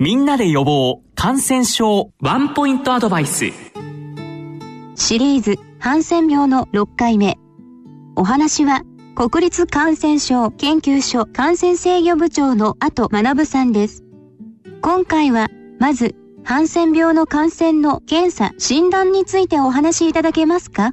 みんなで予防感染症ワンポイントアドバイス。シリーズハンセン病の6回目。お話は国立感染症研究所感染制御部長の後学さんです。今回はまずハンセン病の感染の検査診断についてお話しいただけますか？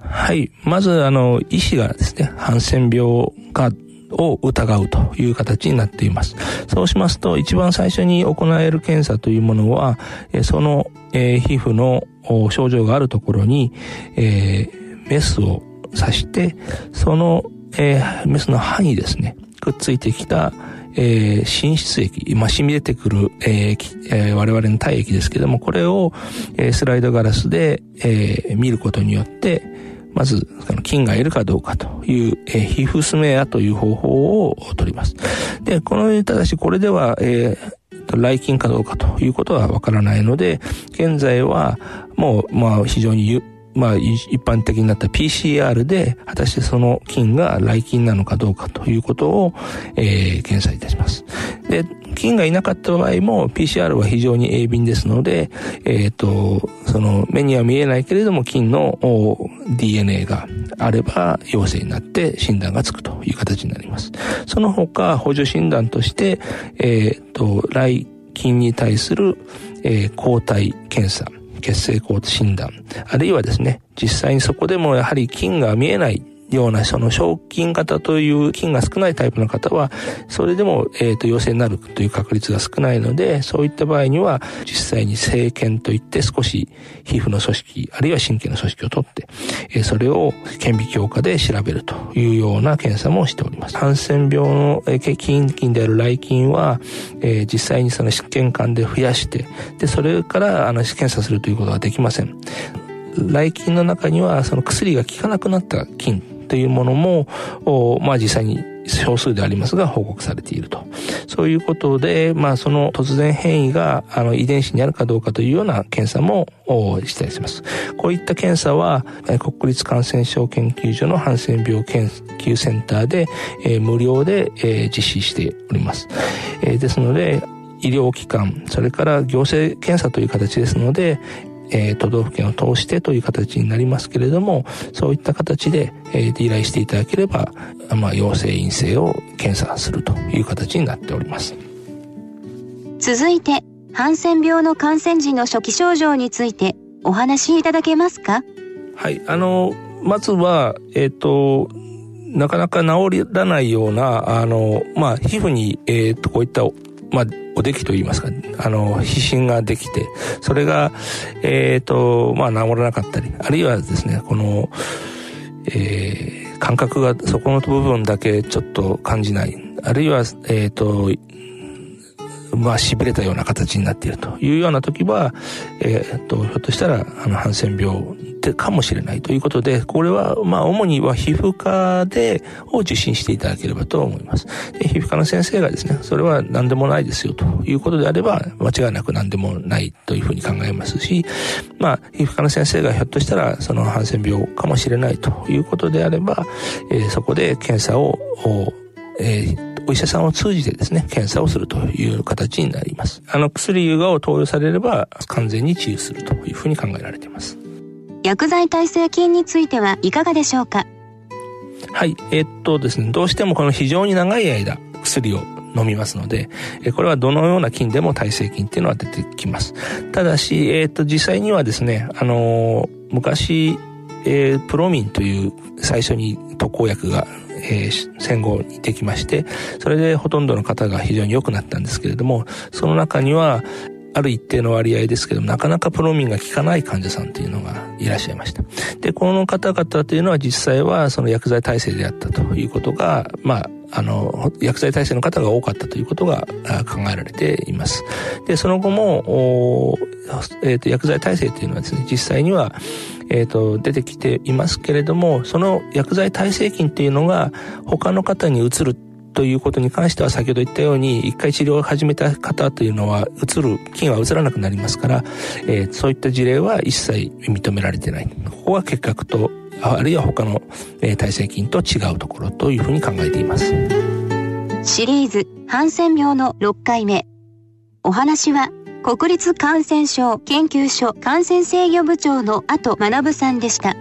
はい。まず、あの、医師がですね、ハンセン病かを疑うという形になっています。そうしますと、一番最初に行える検査というものは、その、皮膚の症状があるところに、メスを刺して、その、メスの歯にですね、くっついてきた、えー、浸出液、まあ、染み出てくる、我々の体液ですけども、これを、スライドガラスで、見ることによって、まず、菌がいるかどうかという、えー、皮膚スメアという方法を取ります。で、この、ただしこれでは、えー、来菌かどうかということはわからないので、現在はもう、まあ、非常にまあ、一般的になった PCR で、果たしてその菌が来菌なのかどうかということを、えー、検査いたします。で、菌がいなかった場合も PCR は非常に鋭敏ですので、えっ、ー、と、その目には見えないけれども菌の DNA があれば陽性になって診断がつくという形になります。その他補助診断として、えっ、ー、と、来菌に対する、えー、抗体検査。血清抗体診断、あるいはですね、実際にそこでもやはり菌が見えないような、その小菌型という菌が少ないタイプの方は、それでも、えっ、ー、と、陽性になるという確率が少ないので、そういった場合には、実際に生検といって少し皮膚の組織、あるいは神経の組織を取って、えー、それを顕微鏡下で調べるというような検査もしております。ハンセン病の、えー、菌菌である来菌は、えー、実際にその湿験管で増やして、で、それからあの検査するということはできません。来菌の中にはその薬が効かなくなった菌というものも、まあ実際に少数でありますが報告されていると。そういうことで、まあその突然変異があの遺伝子にあるかどうかというような検査もしたりします。こういった検査は国立感染症研究所のハンセン病研究センターで、えー、無料で、えー、実施しております。えー、ですので、医療機関、それから行政検査という形ですので、えー、都道府県を通してという形になりますけれども、そういった形で、えー、依頼していただければ、まあ、陽性陰性を検査するという形になっております。続いて、ハンセン病の感染時の初期症状についてお話しいただけますか？はい、あの、まずは、えっ、ー、と、なかなか治らないような、あの、まあ、皮膚に、えっ、ー、と、こういった、まあ、おできといいますか、あの、皮疹ができて、それが、えっ、ー、と、まあ、治らなかったり、あるいはですね、この、えー、感覚がそこの部分だけちょっと感じない、あるいは、えっ、ー、と、まあ、痺れたような形になっているというような時は、えっ、と、ひょっとしたら、あの、ハンセン病ってかもしれないということで、これは、まあ、主には皮膚科で、を受診していただければと思います。で皮膚科の先生がですね、それは何でもないですよということであれば、間違いなく何でもないというふうに考えますし、まあ、皮膚科の先生がひょっとしたら、そのハンセン病かもしれないということであれば、えー、そこで検査を、えーお医者さんを通じてですね、検査をするという形になります。あの、薬油がを投与されれば完全に治癒するというふうに考えられています。薬剤耐性菌についてはいかがでしょうか？はい、えー、っとですね、どうしてもこの非常に長い間薬を飲みますので、これはどのような菌でも耐性菌っていうのは出てきます。ただし、えー、と、実際にはですね、あのー、昔、えー、プロミンという最初に特効薬がえー、戦後にできまして、それでほとんどの方が非常に良くなったんですけれども、その中には、ある一定の割合ですけども、なかなかプロミンが効かない患者さんというのがいらっしゃいました。で、この方々というのは実際はその薬剤耐性であったということが、まあ、あの、薬剤耐性の方が多かったということが考えられています。で、その後も、えっ、ー、と、薬剤耐性というのはですね、実際には、えっ、ー、と、出てきていますけれども、その薬剤耐性菌っていうのが他の方に移るということに関しては先ほど言ったように一回治療を始めた方というのは移る菌は移らなくなりますから、えー、そういった事例は一切認められてない。ここは結核とあるいは他の、えー、耐性菌と違うところというふうに考えています。シリーズハンセン病の6回目。お話は、国立感染症研究所感染制御部長の後学さんでした。